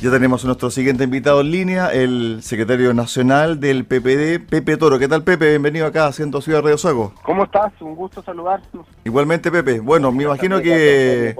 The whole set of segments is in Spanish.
Ya tenemos a nuestro siguiente invitado en línea, el secretario nacional del PPD, Pepe Toro. ¿Qué tal, Pepe? Bienvenido acá a Ciento Ciudad Radio Sago. ¿Cómo estás? Un gusto saludarte. Igualmente, Pepe. Bueno, me imagino que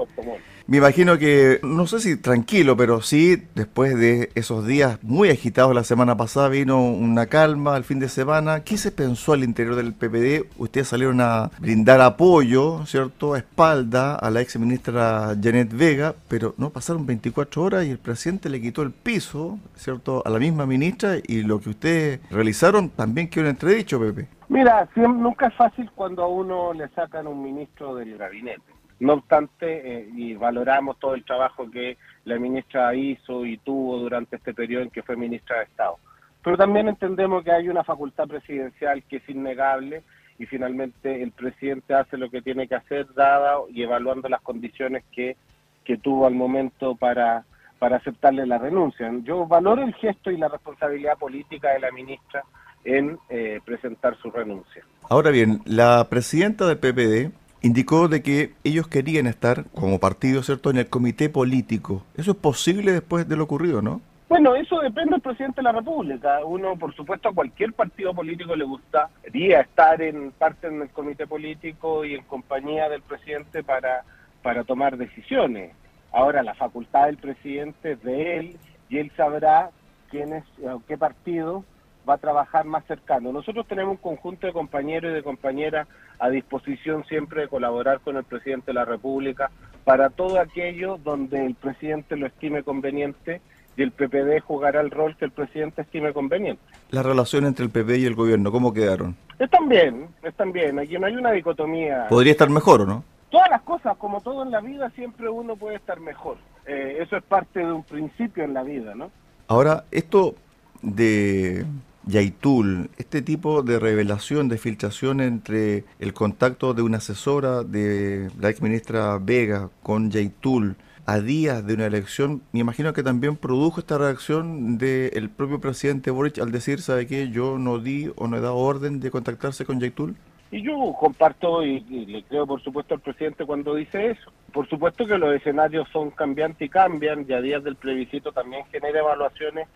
me imagino que, no sé si tranquilo, pero sí, después de esos días muy agitados la semana pasada, vino una calma al fin de semana. ¿Qué se pensó al interior del PPD? Ustedes salieron a brindar apoyo, ¿cierto?, a espalda a la ex ministra Janet Vega, pero no pasaron 24 horas y el presidente le quitó el piso, ¿cierto?, a la misma ministra y lo que ustedes realizaron también quedó en entredicho, Pepe. Mira, nunca es fácil cuando a uno le sacan un ministro del gabinete no obstante, eh, y valoramos todo el trabajo que la ministra hizo y tuvo durante este periodo en que fue ministra de Estado. Pero también entendemos que hay una facultad presidencial que es innegable y finalmente el presidente hace lo que tiene que hacer, dada y evaluando las condiciones que, que tuvo al momento para, para aceptarle la renuncia. Yo valoro el gesto y la responsabilidad política de la ministra en eh, presentar su renuncia. Ahora bien, la presidenta del PPD indicó de que ellos querían estar como partido, ¿cierto?, en el comité político. ¿Eso es posible después de lo ocurrido, no? Bueno, eso depende del presidente de la República. Uno, por supuesto, a cualquier partido político le gustaría estar en parte en el comité político y en compañía del presidente para, para tomar decisiones. Ahora, la facultad del presidente es de él y él sabrá quién es, qué partido va a trabajar más cercano. Nosotros tenemos un conjunto de compañeros y de compañeras a disposición siempre de colaborar con el presidente de la República para todo aquello donde el presidente lo estime conveniente y el PPD jugará el rol que el presidente estime conveniente. La relación entre el PPD y el gobierno, ¿cómo quedaron? Están bien, están bien. Aquí no hay una dicotomía. ¿Podría estar mejor o no? Todas las cosas, como todo en la vida, siempre uno puede estar mejor. Eh, eso es parte de un principio en la vida, ¿no? Ahora, esto de Yaitul, este tipo de revelación, de filtración entre el contacto de una asesora de la ex ministra Vega con Yaitul a días de una elección, me imagino que también produjo esta reacción del propio presidente Boric al decir, ¿sabe qué? Yo no di o no he dado orden de contactarse con Yaitul. Y yo comparto y, y, le creo por supuesto al presidente cuando dice eso. Por supuesto que los escenarios son cambiantes y cambian y a días del plebiscito también genera evaluaciones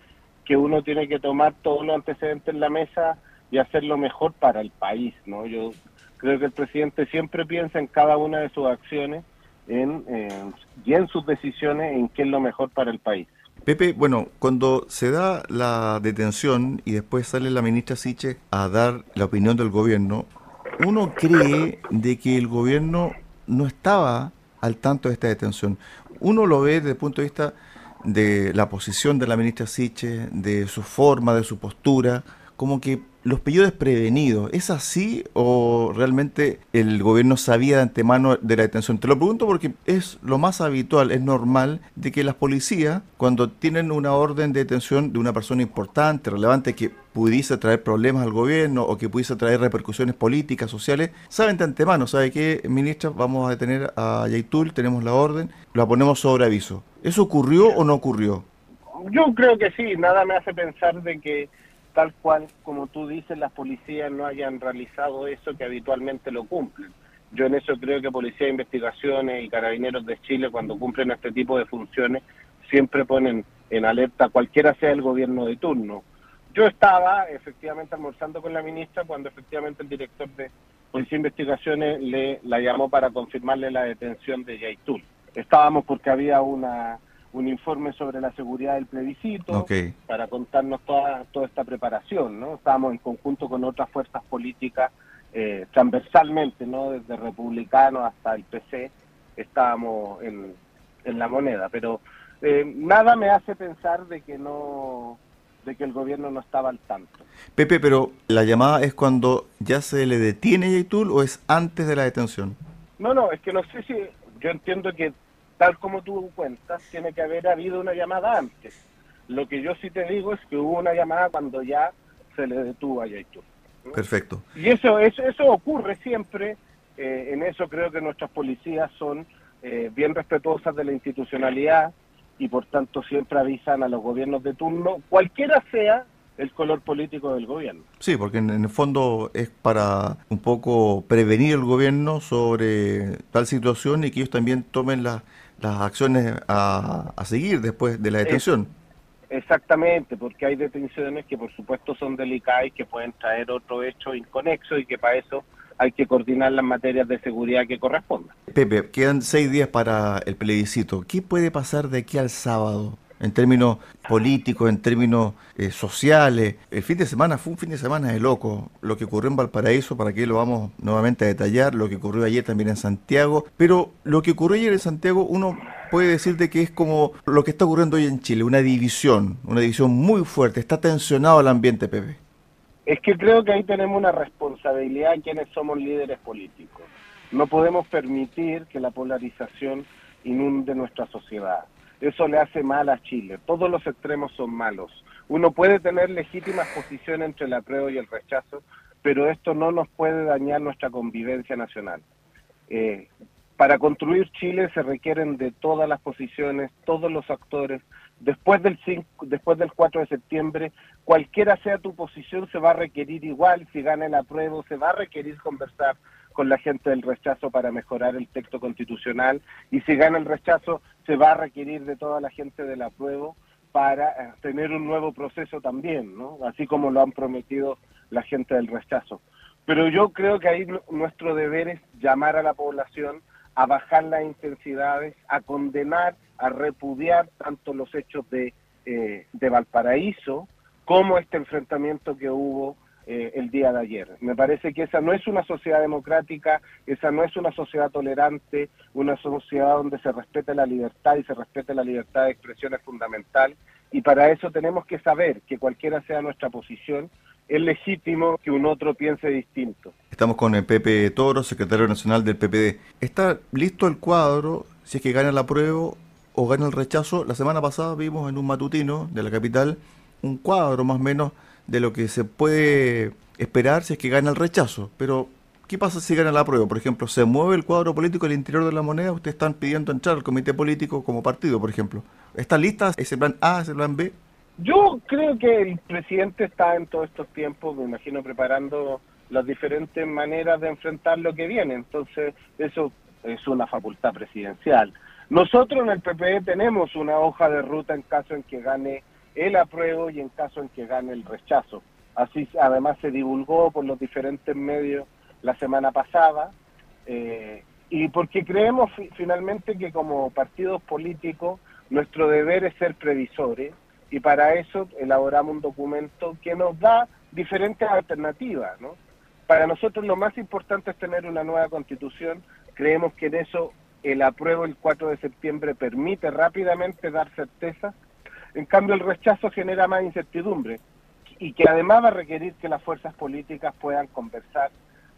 que uno tiene que tomar todos los antecedentes en la mesa y hacer lo mejor para el país, ¿no? Yo creo que el presidente siempre piensa en cada una de sus acciones en, y en sus decisiones en qué es lo mejor para el país. Pepe, bueno, cuando se da la detención y después sale la ministra Siche a dar la opinión del gobierno, uno cree de que el gobierno no estaba al tanto de esta detención. Uno lo ve desde el punto de vista de la posición de la ministra Siche, de su forma, de su postura, como que los pilló desprevenidos. ¿Es así o realmente el gobierno sabía de antemano de la detención? Te lo pregunto porque es lo más habitual, es normal de que las policías, cuando tienen una orden de detención de una persona importante, relevante, que pudiese traer problemas al gobierno o que pudiese traer repercusiones políticas, sociales, saben de antemano, ¿sabe qué, ministra? Vamos a detener a Yaitul, tenemos la orden, la ponemos sobre aviso. ¿Eso ocurrió o no ocurrió? Yo creo que sí, nada me hace pensar de que tal cual como tú dices, las policías no hayan realizado eso que habitualmente lo cumplen. Yo en eso creo que Policía de Investigaciones y Carabineros de Chile, cuando cumplen este tipo de funciones, siempre ponen en alerta cualquiera sea el gobierno de turno. Yo estaba efectivamente almorzando con la ministra cuando efectivamente el director de Policía de Investigaciones le la llamó para confirmarle la detención de Yaitul. Estábamos porque había una un informe sobre la seguridad del plebiscito para contarnos toda, toda esta preparación, ¿no? Estábamos en conjunto con otras fuerzas políticas eh, transversalmente, ¿no? Desde republicanos hasta el PC estábamos en, en la moneda, pero eh, nada me hace pensar de que no de que el gobierno no estaba al tanto. Pepe, pero la llamada es cuando ya se le detiene a Yaitul o es antes de la detención? No, no, es que no sé si yo entiendo que tal como tú cuentas, tiene que haber habido una llamada antes. Lo que yo sí te digo es que hubo una llamada cuando ya se le detuvo a Yaitul. Perfecto. Y eso, eso, eso ocurre siempre. Eh, en eso creo que nuestras policías son eh, bien respetuosas de la institucionalidad y por tanto siempre avisan a los gobiernos de turno, cualquiera sea el color político del gobierno. Sí, porque en, el fondo es para un poco prevenir el gobierno sobre tal situación y que ellos también tomen las las acciones a, seguir después de la detención. exactamente, porque hay detenciones que por supuesto son delicadas y que pueden traer otro hecho inconexo y que para eso hay que coordinar las materias de seguridad que correspondan. Pepe, quedan seis días para el plebiscito. ¿Qué puede pasar de aquí al sábado? En términos políticos, en términos eh, sociales. El fin de semana fue un fin de semana de loco. Lo que ocurrió en Valparaíso, para que lo vamos nuevamente a detallar, lo que ocurrió ayer también en Santiago. Pero lo que ocurrió ayer en Santiago, uno puede decir de que es como lo que está ocurriendo hoy en Chile, una división, una división muy fuerte. Está tensionado el ambiente, Pepe. Es que creo que ahí tenemos una responsabilidad quienes somos líderes políticos. No podemos permitir que la polarización inunde nuestra sociedad. Eso le hace mal a Chile. Todos los extremos son malos. Uno puede tener legítimas posiciones entre el apruebo y el rechazo, pero esto no nos puede dañar nuestra convivencia nacional. Eh, para construir Chile se requieren de todas las posiciones, todos los actores. Después del, después del 4 de septiembre, cualquiera sea tu posición, se va a requerir igual. Si gana el apruebo, se va a requerir conversar con la gente del rechazo para mejorar el texto constitucional y si gana el rechazo se va a requerir de toda la gente del apruebo para eh, tener un nuevo proceso también, ¿no? Así como lo han prometido la gente del rechazo. Pero yo creo que ahí nuestro deber es llamar a la población a bajar las intensidades, a condenar, a repudiar tanto los hechos de, eh, de Valparaíso como este enfrentamiento que hubo eh, el día de ayer. Me parece que esa no es una sociedad democrática, esa no es una sociedad tolerante, una sociedad donde se respete la libertad y se respete la libertad de expresión es fundamental. Y para eso tenemos que saber que cualquiera sea nuestra posición, es legítimo que un otro piense distinto. Estamos con el Pepe Toro, secretario nacional del PPD. ¿Está listo el cuadro si es que gana la prueba o gana el rechazo? La semana pasada vimos en un matutino de la capital un cuadro más o menos de lo que se puede esperar si es que gana el rechazo. Pero, ¿qué pasa si gana la prueba? Por ejemplo, ¿se mueve el cuadro político al interior de la moneda? Ustedes están pidiendo entrar al comité político como partido, por ejemplo. ¿Está lista ese plan A, ese plan B? Yo creo que el presidente está en todos estos tiempos, me imagino, preparando las diferentes maneras de enfrentar lo que viene. Entonces, eso es una facultad presidencial. Nosotros en el PPE tenemos una hoja de ruta en caso en que gane el apruebo y en caso en que gane el rechazo. Así además se divulgó por los diferentes medios la semana pasada eh, y porque creemos finalmente que como partidos políticos nuestro deber es ser previsores y para eso elaboramos un documento que nos da diferentes alternativas. ¿no? Para nosotros lo más importante es tener una nueva constitución, creemos que en eso el apruebo el 4 de septiembre permite rápidamente dar certeza en cambio, el rechazo genera más incertidumbre y que además va a requerir que las fuerzas políticas puedan conversar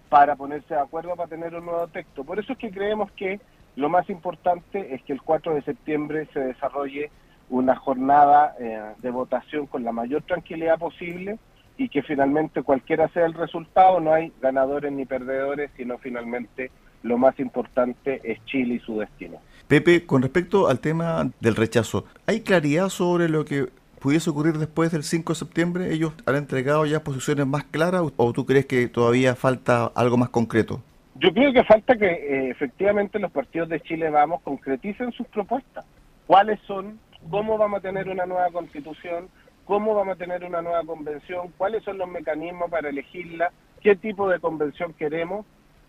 para ponerse de acuerdo para tener un nuevo texto. Por eso es que creemos que lo más importante es que el 4 de septiembre se desarrolle una jornada eh, de votación con la mayor tranquilidad posible y que finalmente cualquiera sea el resultado, no hay ganadores ni perdedores, sino finalmente lo más importante es Chile y su destino. Pepe, con respecto al tema del rechazo, ¿hay claridad sobre lo que pudiese ocurrir después del 5 de septiembre? ¿Ellos han entregado ya posiciones más claras o tú crees que todavía falta algo más concreto? Yo creo que falta que eh, efectivamente los partidos de Chile Vamos concreticen sus propuestas. ¿Cuáles son? ¿Cómo vamos a tener una nueva constitución? ¿Cómo vamos a tener una nueva convención? ¿Cuáles son los mecanismos para elegirla? ¿Qué tipo de convención queremos?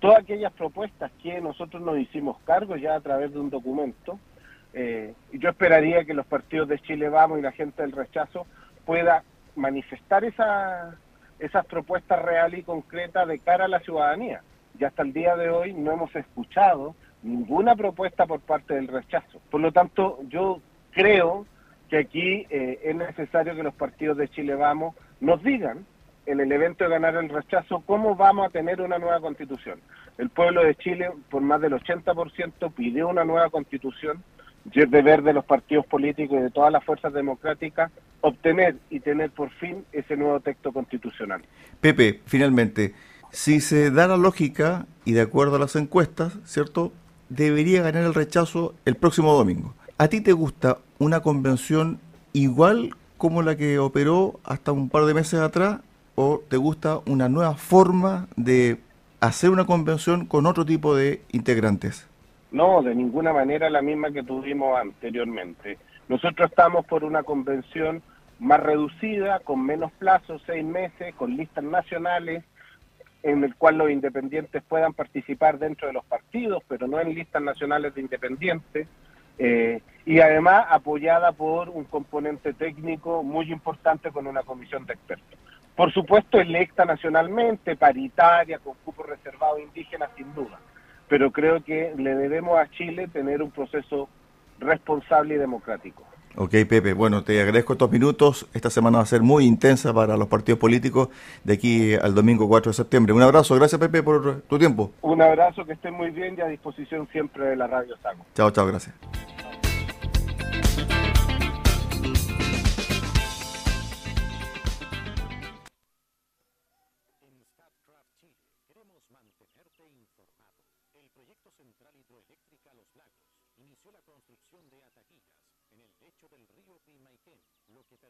Todas aquellas propuestas que nosotros nos hicimos cargo ya a través de un documento, eh, yo esperaría que los partidos de Chile Vamos y la gente del rechazo pueda manifestar esa, esas propuestas reales y concretas de cara a la ciudadanía. Y hasta el día de hoy no hemos escuchado ninguna propuesta por parte del rechazo. Por lo tanto, yo creo que aquí eh, es necesario que los partidos de Chile Vamos nos digan en el evento de ganar el rechazo, ¿cómo vamos a tener una nueva constitución? El pueblo de Chile, por más del 80%, pidió una nueva constitución y es deber de los partidos políticos y de todas las fuerzas democráticas obtener y tener por fin ese nuevo texto constitucional. Pepe, finalmente, si se da la lógica y de acuerdo a las encuestas, ¿cierto? Debería ganar el rechazo el próximo domingo. ¿A ti te gusta una convención igual como la que operó hasta un par de meses atrás o te gusta una nueva forma de hacer una convención con otro tipo de integrantes? No, de ninguna manera la misma que tuvimos anteriormente. Nosotros estamos por una convención más reducida, con menos plazos, seis meses, con listas nacionales, en el cual los independientes puedan participar dentro de los partidos, pero no en listas nacionales de independientes, eh, y además apoyada por un componente técnico muy importante con una comisión de expertos. Por supuesto, electa nacionalmente, paritaria, con cupo reservado indígena, sin duda, pero creo que le debemos a Chile tener un proceso responsable y democrático. Ok, Pepe. Bueno, te agradezco estos minutos. Esta semana va a ser muy intensa para los partidos políticos de aquí al domingo 4 de septiembre. Un abrazo. Gracias, Pepe, por tu tiempo. Un abrazo, que estén muy bien y a disposición siempre de la Radio Sago. Chao, chao, gracias. construcción de ataquillas en el lecho del río Pimaiquén, lo que permite